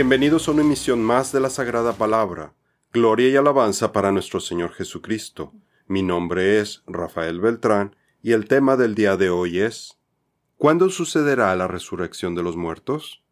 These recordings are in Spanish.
Bienvenidos a una emisión más de la Sagrada Palabra. Gloria y alabanza para nuestro Señor Jesucristo. Mi nombre es Rafael Beltrán y el tema del día de hoy es ¿Cuándo sucederá la resurrección de los muertos?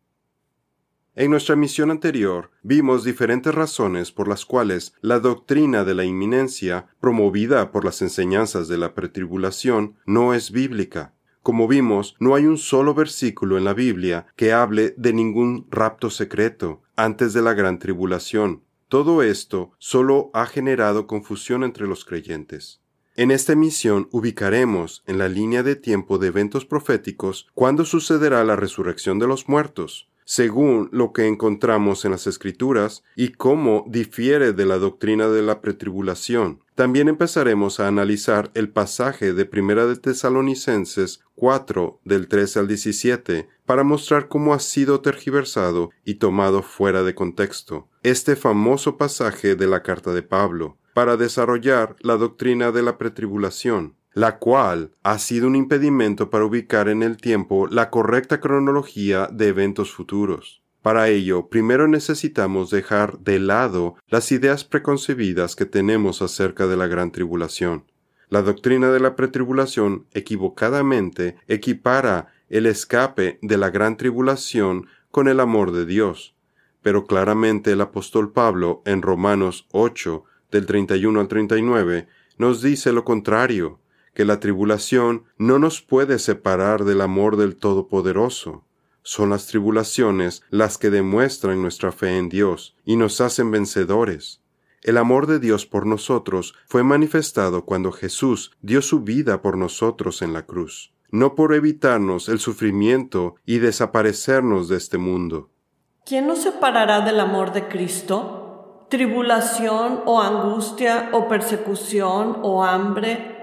En nuestra misión anterior vimos diferentes razones por las cuales la doctrina de la inminencia, promovida por las enseñanzas de la pretribulación, no es bíblica. Como vimos, no hay un solo versículo en la Biblia que hable de ningún rapto secreto antes de la gran tribulación. Todo esto solo ha generado confusión entre los creyentes. En esta emisión ubicaremos en la línea de tiempo de eventos proféticos cuándo sucederá la resurrección de los muertos, según lo que encontramos en las Escrituras y cómo difiere de la doctrina de la pretribulación. También empezaremos a analizar el pasaje de Primera de Tesalonicenses 4 del 13 al 17 para mostrar cómo ha sido tergiversado y tomado fuera de contexto este famoso pasaje de la carta de Pablo para desarrollar la doctrina de la pretribulación la cual ha sido un impedimento para ubicar en el tiempo la correcta cronología de eventos futuros. Para ello, primero necesitamos dejar de lado las ideas preconcebidas que tenemos acerca de la gran tribulación. La doctrina de la pretribulación equivocadamente equipara el escape de la gran tribulación con el amor de Dios. Pero claramente el apóstol Pablo en Romanos 8 del 31 al 39 nos dice lo contrario que la tribulación no nos puede separar del amor del Todopoderoso. Son las tribulaciones las que demuestran nuestra fe en Dios y nos hacen vencedores. El amor de Dios por nosotros fue manifestado cuando Jesús dio su vida por nosotros en la cruz, no por evitarnos el sufrimiento y desaparecernos de este mundo. ¿Quién nos separará del amor de Cristo? ¿Tribulación o angustia o persecución o hambre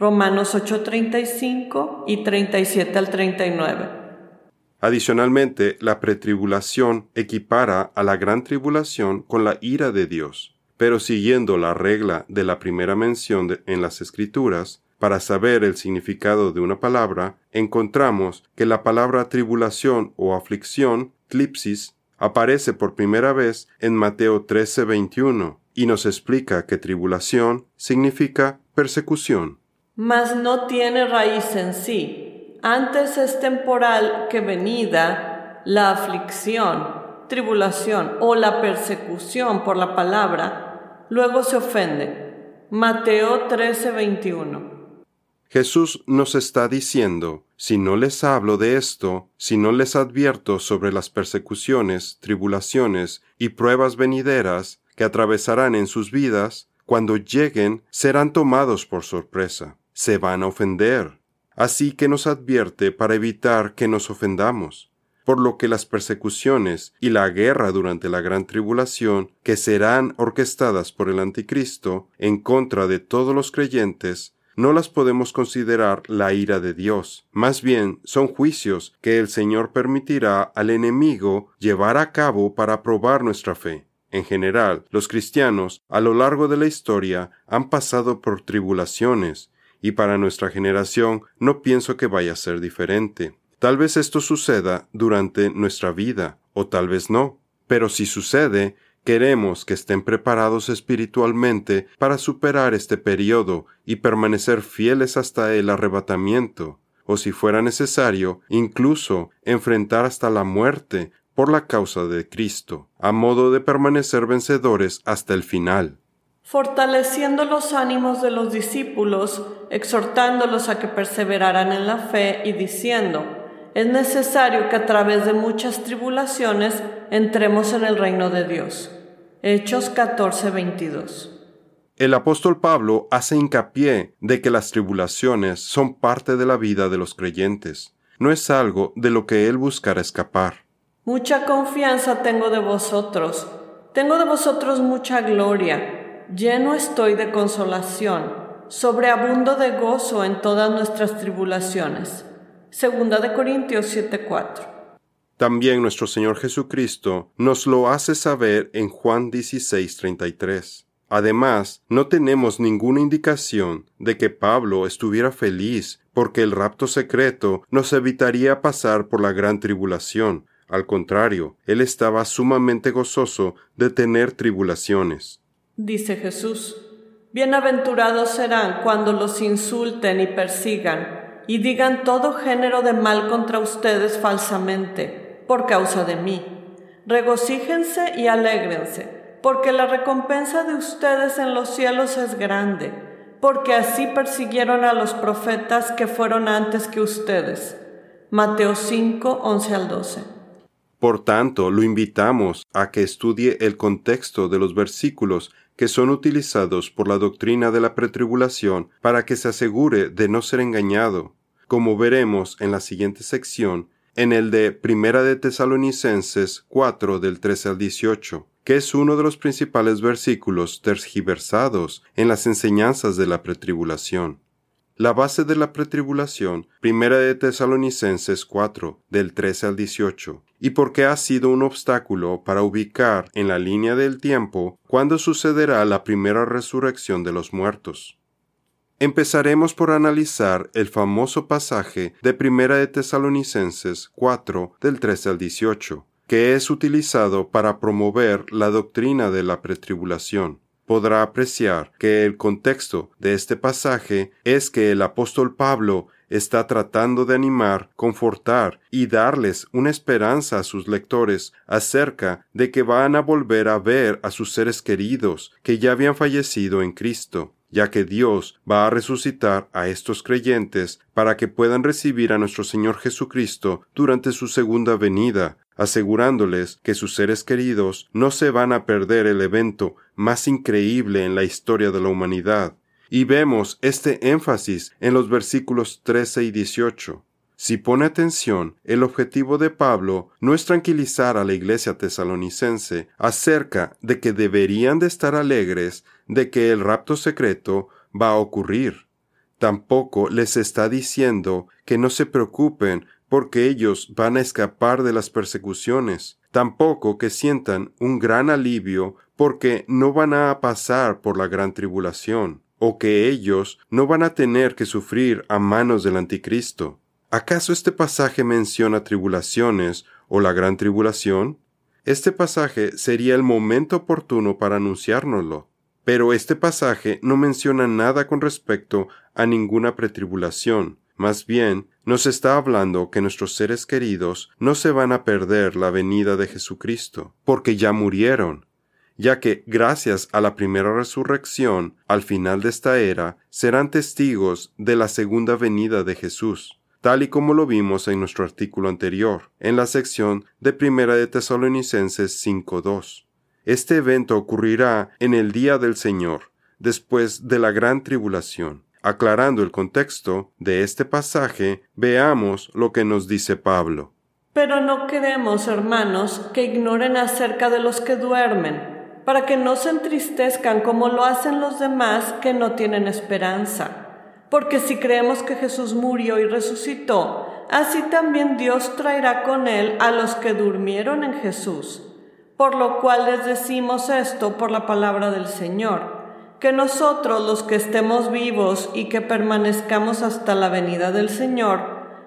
Romanos 8:35 y 37 al 39. Adicionalmente, la pretribulación equipara a la gran tribulación con la ira de Dios. Pero siguiendo la regla de la primera mención en las Escrituras, para saber el significado de una palabra, encontramos que la palabra tribulación o aflicción, clipsis, aparece por primera vez en Mateo 13:21 y nos explica que tribulación significa persecución mas no tiene raíz en sí. Antes es temporal que venida la aflicción, tribulación o la persecución por la palabra, luego se ofende. Mateo 13:21. Jesús nos está diciendo, si no les hablo de esto, si no les advierto sobre las persecuciones, tribulaciones y pruebas venideras que atravesarán en sus vidas, cuando lleguen serán tomados por sorpresa se van a ofender. Así que nos advierte para evitar que nos ofendamos, por lo que las persecuciones y la guerra durante la gran tribulación, que serán orquestadas por el anticristo en contra de todos los creyentes, no las podemos considerar la ira de Dios, más bien son juicios que el Señor permitirá al enemigo llevar a cabo para probar nuestra fe. En general, los cristianos a lo largo de la historia han pasado por tribulaciones, y para nuestra generación no pienso que vaya a ser diferente. Tal vez esto suceda durante nuestra vida, o tal vez no. Pero si sucede, queremos que estén preparados espiritualmente para superar este periodo y permanecer fieles hasta el arrebatamiento, o si fuera necesario, incluso enfrentar hasta la muerte por la causa de Cristo, a modo de permanecer vencedores hasta el final fortaleciendo los ánimos de los discípulos, exhortándolos a que perseveraran en la fe y diciendo, es necesario que a través de muchas tribulaciones entremos en el reino de Dios. Hechos 14:22. El apóstol Pablo hace hincapié de que las tribulaciones son parte de la vida de los creyentes, no es algo de lo que él buscará escapar. Mucha confianza tengo de vosotros Tengo de vosotros mucha gloria, lleno estoy de consolación, sobreabundo de gozo en todas nuestras tribulaciones. Segunda de Corintios 7:4. También nuestro Señor Jesucristo nos lo hace saber en Juan 16:33. Además, no tenemos ninguna indicación de que Pablo estuviera feliz porque el rapto secreto nos evitaría pasar por la gran tribulación. Al contrario, él estaba sumamente gozoso de tener tribulaciones. Dice Jesús, Bienaventurados serán cuando los insulten y persigan y digan todo género de mal contra ustedes falsamente, por causa de mí. Regocíjense y alégrense porque la recompensa de ustedes en los cielos es grande, porque así persiguieron a los profetas que fueron antes que ustedes. Mateo 5, 11 al 12. Por tanto, lo invitamos a que estudie el contexto de los versículos que son utilizados por la doctrina de la pretribulación para que se asegure de no ser engañado, como veremos en la siguiente sección, en el de Primera de Tesalonicenses 4 del 13 al 18 que es uno de los principales versículos tergiversados en las enseñanzas de la pretribulación. La base de la pretribulación, primera de Tesalonicenses 4, del 13 al 18, y porque ha sido un obstáculo para ubicar en la línea del tiempo cuándo sucederá la primera resurrección de los muertos. Empezaremos por analizar el famoso pasaje de Primera de Tesalonicenses 4 del 13 al 18, que es utilizado para promover la doctrina de la pretribulación. Podrá apreciar que el contexto de este pasaje es que el apóstol Pablo está tratando de animar, confortar y darles una esperanza a sus lectores acerca de que van a volver a ver a sus seres queridos que ya habían fallecido en Cristo, ya que Dios va a resucitar a estos creyentes para que puedan recibir a nuestro Señor Jesucristo durante su segunda venida, asegurándoles que sus seres queridos no se van a perder el evento más increíble en la historia de la humanidad. Y vemos este énfasis en los versículos 13 y 18. Si pone atención, el objetivo de Pablo no es tranquilizar a la iglesia tesalonicense acerca de que deberían de estar alegres de que el rapto secreto va a ocurrir. Tampoco les está diciendo que no se preocupen porque ellos van a escapar de las persecuciones, tampoco que sientan un gran alivio porque no van a pasar por la gran tribulación, o que ellos no van a tener que sufrir a manos del anticristo. ¿Acaso este pasaje menciona tribulaciones o la gran tribulación? Este pasaje sería el momento oportuno para anunciárnoslo. Pero este pasaje no menciona nada con respecto a ninguna pretribulación, más bien, nos está hablando que nuestros seres queridos no se van a perder la venida de Jesucristo, porque ya murieron, ya que gracias a la primera resurrección, al final de esta era, serán testigos de la segunda venida de Jesús, tal y como lo vimos en nuestro artículo anterior, en la sección de Primera de Tesalonicenses 5.2. Este evento ocurrirá en el día del Señor, después de la gran tribulación. Aclarando el contexto de este pasaje, veamos lo que nos dice Pablo. Pero no queremos, hermanos, que ignoren acerca de los que duermen, para que no se entristezcan como lo hacen los demás que no tienen esperanza. Porque si creemos que Jesús murió y resucitó, así también Dios traerá con él a los que durmieron en Jesús. Por lo cual les decimos esto por la palabra del Señor que nosotros los que estemos vivos y que permanezcamos hasta la venida del Señor,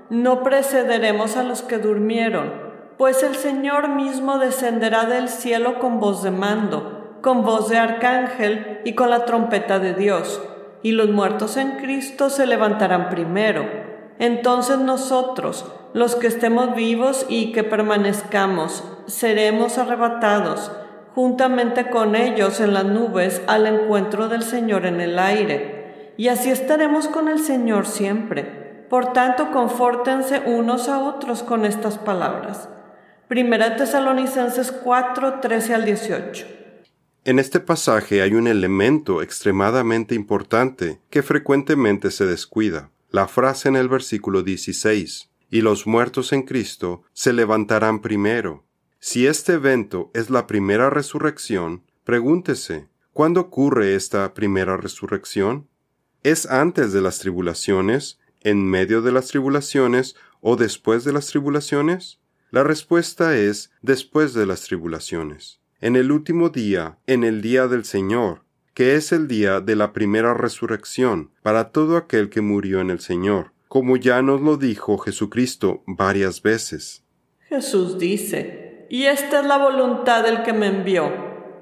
no precederemos a los que durmieron, pues el Señor mismo descenderá del cielo con voz de mando, con voz de arcángel y con la trompeta de Dios, y los muertos en Cristo se levantarán primero. Entonces nosotros, los que estemos vivos y que permanezcamos, seremos arrebatados juntamente con ellos en las nubes al encuentro del Señor en el aire, y así estaremos con el Señor siempre. Por tanto, confórtense unos a otros con estas palabras. Primera Tesalonicenses 4, 13 al 18. En este pasaje hay un elemento extremadamente importante que frecuentemente se descuida. La frase en el versículo 16, y los muertos en Cristo se levantarán primero. Si este evento es la primera resurrección, pregúntese, ¿cuándo ocurre esta primera resurrección? ¿Es antes de las tribulaciones, en medio de las tribulaciones o después de las tribulaciones? La respuesta es después de las tribulaciones. En el último día, en el día del Señor, que es el día de la primera resurrección para todo aquel que murió en el Señor, como ya nos lo dijo Jesucristo varias veces. Jesús dice, y esta es la voluntad del que me envió,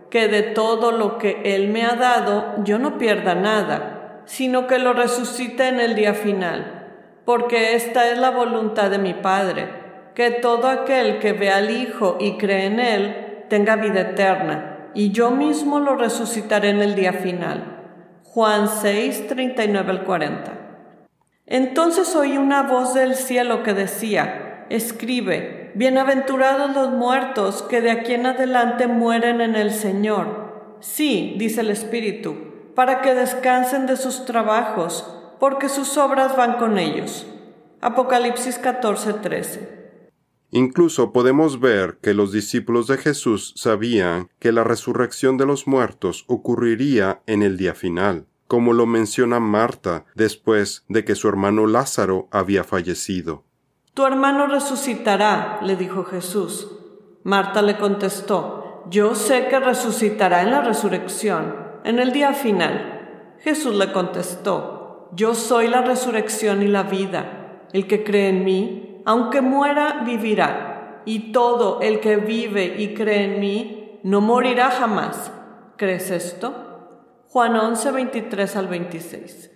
que de todo lo que Él me ha dado yo no pierda nada, sino que lo resucite en el día final, porque esta es la voluntad de mi Padre, que todo aquel que ve al Hijo y cree en Él tenga vida eterna, y yo mismo lo resucitaré en el día final. Juan 6, 39 al 40. Entonces oí una voz del cielo que decía, Escribe, bienaventurados los muertos que de aquí en adelante mueren en el Señor. Sí, dice el Espíritu, para que descansen de sus trabajos, porque sus obras van con ellos. Apocalipsis 14, 13. Incluso podemos ver que los discípulos de Jesús sabían que la resurrección de los muertos ocurriría en el día final, como lo menciona Marta después de que su hermano Lázaro había fallecido. Tu hermano resucitará, le dijo Jesús. Marta le contestó, Yo sé que resucitará en la resurrección, en el día final. Jesús le contestó, Yo soy la resurrección y la vida. El que cree en mí, aunque muera, vivirá. Y todo el que vive y cree en mí, no morirá jamás. ¿Crees esto? Juan 11, 23 al 26.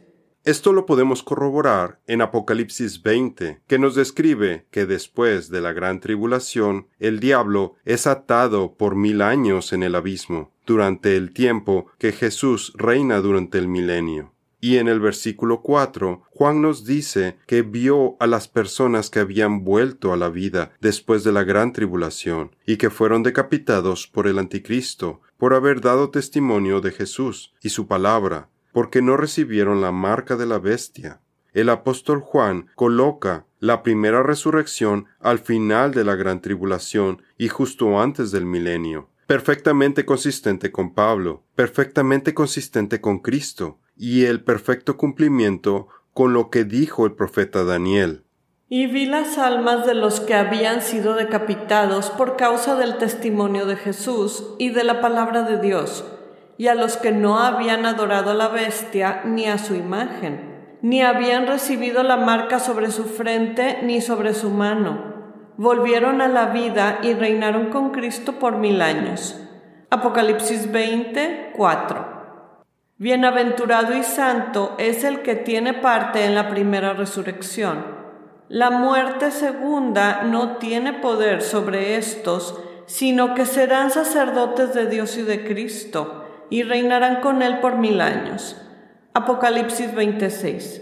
Esto lo podemos corroborar en Apocalipsis 20, que nos describe que después de la gran tribulación, el diablo es atado por mil años en el abismo, durante el tiempo que Jesús reina durante el milenio. Y en el versículo 4, Juan nos dice que vio a las personas que habían vuelto a la vida después de la gran tribulación y que fueron decapitados por el anticristo, por haber dado testimonio de Jesús y su palabra, porque no recibieron la marca de la bestia. El apóstol Juan coloca la primera resurrección al final de la gran tribulación y justo antes del milenio, perfectamente consistente con Pablo, perfectamente consistente con Cristo, y el perfecto cumplimiento con lo que dijo el profeta Daniel. Y vi las almas de los que habían sido decapitados por causa del testimonio de Jesús y de la palabra de Dios y a los que no habían adorado a la bestia ni a su imagen, ni habían recibido la marca sobre su frente ni sobre su mano. Volvieron a la vida y reinaron con Cristo por mil años. Apocalipsis 20, 4. Bienaventurado y santo es el que tiene parte en la primera resurrección. La muerte segunda no tiene poder sobre estos, sino que serán sacerdotes de Dios y de Cristo y reinarán con él por mil años. Apocalipsis 26.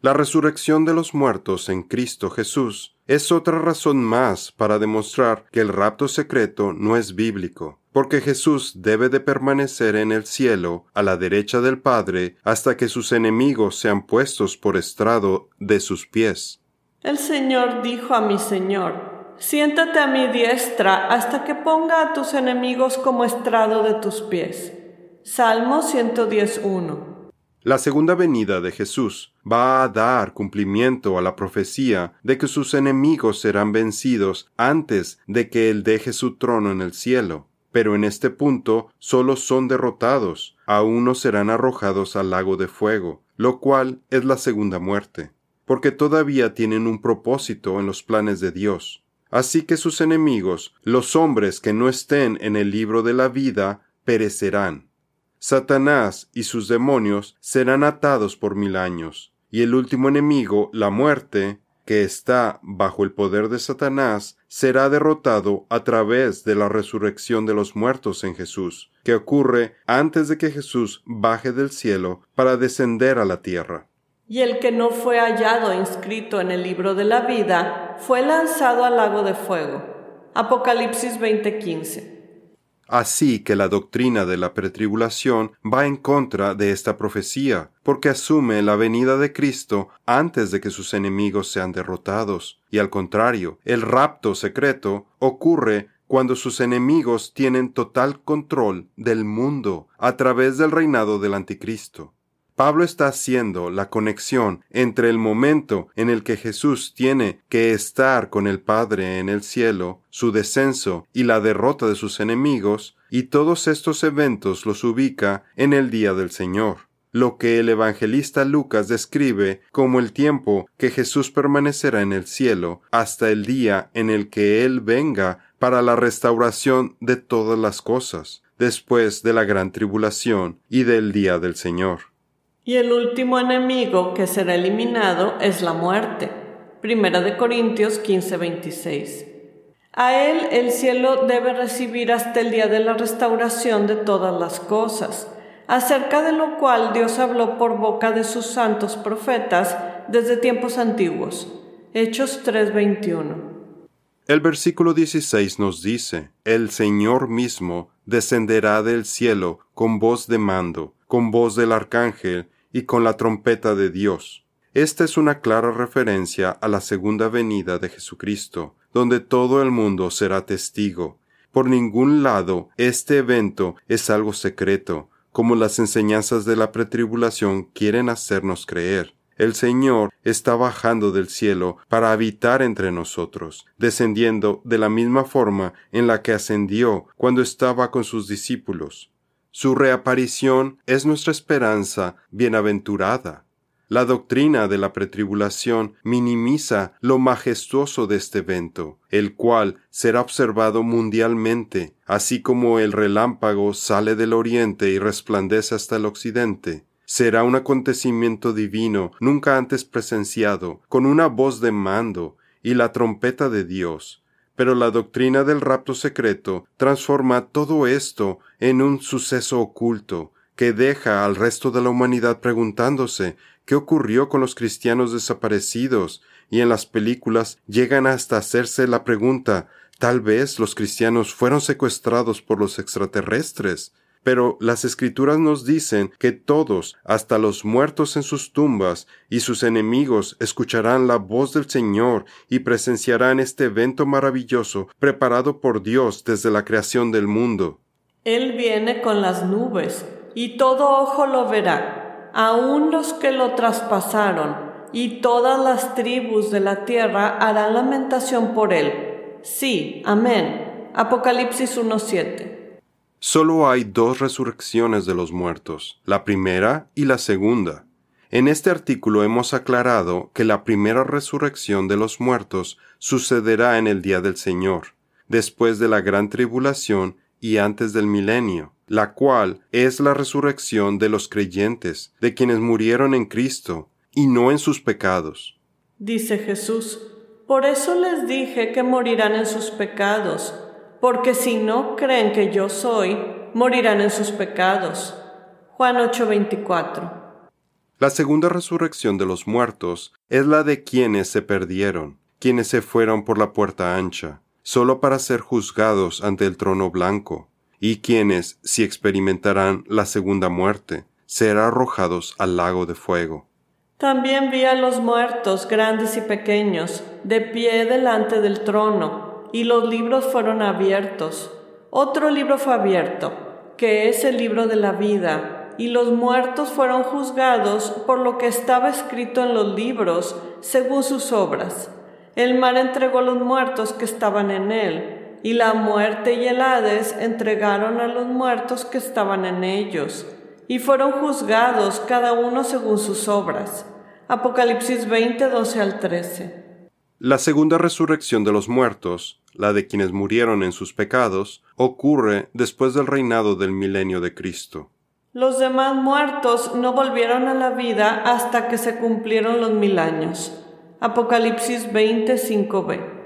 La resurrección de los muertos en Cristo Jesús es otra razón más para demostrar que el rapto secreto no es bíblico, porque Jesús debe de permanecer en el cielo a la derecha del Padre hasta que sus enemigos sean puestos por estrado de sus pies. El Señor dijo a mi Señor, Siéntate a mi diestra hasta que ponga a tus enemigos como estrado de tus pies. Salmo 110.1 La segunda venida de Jesús va a dar cumplimiento a la profecía de que sus enemigos serán vencidos antes de que Él deje su trono en el cielo. Pero en este punto solo son derrotados, aún no serán arrojados al lago de fuego, lo cual es la segunda muerte, porque todavía tienen un propósito en los planes de Dios. Así que sus enemigos, los hombres que no estén en el libro de la vida, perecerán. Satanás y sus demonios serán atados por mil años, y el último enemigo, la muerte, que está bajo el poder de Satanás, será derrotado a través de la resurrección de los muertos en Jesús, que ocurre antes de que Jesús baje del cielo para descender a la tierra y el que no fue hallado inscrito en el libro de la vida fue lanzado al lago de fuego. Apocalipsis 20:15. Así que la doctrina de la pretribulación va en contra de esta profecía, porque asume la venida de Cristo antes de que sus enemigos sean derrotados, y al contrario, el rapto secreto ocurre cuando sus enemigos tienen total control del mundo a través del reinado del anticristo. Pablo está haciendo la conexión entre el momento en el que Jesús tiene que estar con el Padre en el cielo, su descenso y la derrota de sus enemigos, y todos estos eventos los ubica en el día del Señor, lo que el evangelista Lucas describe como el tiempo que Jesús permanecerá en el cielo hasta el día en el que Él venga para la restauración de todas las cosas, después de la gran tribulación y del día del Señor. Y el último enemigo que será eliminado es la muerte. Primera de Corintios 15:26. A él el cielo debe recibir hasta el día de la restauración de todas las cosas, acerca de lo cual Dios habló por boca de sus santos profetas desde tiempos antiguos. Hechos 3:21. El versículo 16 nos dice, El Señor mismo descenderá del cielo con voz de mando, con voz del arcángel y con la trompeta de Dios. Esta es una clara referencia a la segunda venida de Jesucristo, donde todo el mundo será testigo. Por ningún lado este evento es algo secreto, como las enseñanzas de la pretribulación quieren hacernos creer. El Señor está bajando del cielo para habitar entre nosotros, descendiendo de la misma forma en la que ascendió cuando estaba con sus discípulos. Su reaparición es nuestra esperanza bienaventurada. La doctrina de la pretribulación minimiza lo majestuoso de este evento, el cual será observado mundialmente, así como el relámpago sale del oriente y resplandece hasta el occidente será un acontecimiento divino nunca antes presenciado, con una voz de mando y la trompeta de Dios. Pero la doctrina del rapto secreto transforma todo esto en un suceso oculto, que deja al resto de la humanidad preguntándose qué ocurrió con los cristianos desaparecidos, y en las películas llegan hasta hacerse la pregunta tal vez los cristianos fueron secuestrados por los extraterrestres. Pero las escrituras nos dicen que todos, hasta los muertos en sus tumbas y sus enemigos, escucharán la voz del Señor y presenciarán este evento maravilloso preparado por Dios desde la creación del mundo. Él viene con las nubes, y todo ojo lo verá, aun los que lo traspasaron, y todas las tribus de la tierra harán lamentación por él. Sí, amén. Apocalipsis 1.7. Solo hay dos resurrecciones de los muertos, la primera y la segunda. En este artículo hemos aclarado que la primera resurrección de los muertos sucederá en el día del Señor, después de la gran tribulación y antes del milenio, la cual es la resurrección de los creyentes, de quienes murieron en Cristo, y no en sus pecados. Dice Jesús, por eso les dije que morirán en sus pecados porque si no creen que yo soy, morirán en sus pecados. Juan 8:24. La segunda resurrección de los muertos es la de quienes se perdieron, quienes se fueron por la puerta ancha, solo para ser juzgados ante el trono blanco, y quienes, si experimentarán la segunda muerte, serán arrojados al lago de fuego. También vi a los muertos, grandes y pequeños, de pie delante del trono, y los libros fueron abiertos. Otro libro fue abierto, que es el libro de la vida, y los muertos fueron juzgados por lo que estaba escrito en los libros, según sus obras. El mar entregó a los muertos que estaban en él, y la muerte y el Hades entregaron a los muertos que estaban en ellos, y fueron juzgados cada uno según sus obras. Apocalipsis 20, 12 al 13. La segunda resurrección de los muertos, la de quienes murieron en sus pecados, ocurre después del reinado del milenio de Cristo. Los demás muertos no volvieron a la vida hasta que se cumplieron los mil años. Apocalipsis 25b.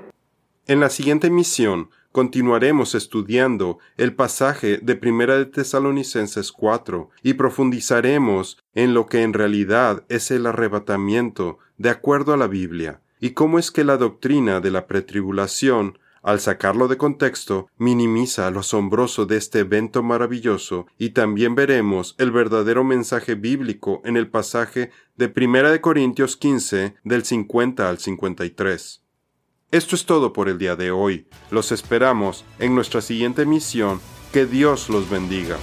En la siguiente misión continuaremos estudiando el pasaje de Primera de Tesalonicenses 4 y profundizaremos en lo que en realidad es el arrebatamiento de acuerdo a la Biblia y cómo es que la doctrina de la pretribulación, al sacarlo de contexto, minimiza lo asombroso de este evento maravilloso, y también veremos el verdadero mensaje bíblico en el pasaje de 1 de Corintios 15 del 50 al 53. Esto es todo por el día de hoy. Los esperamos en nuestra siguiente misión. Que Dios los bendiga.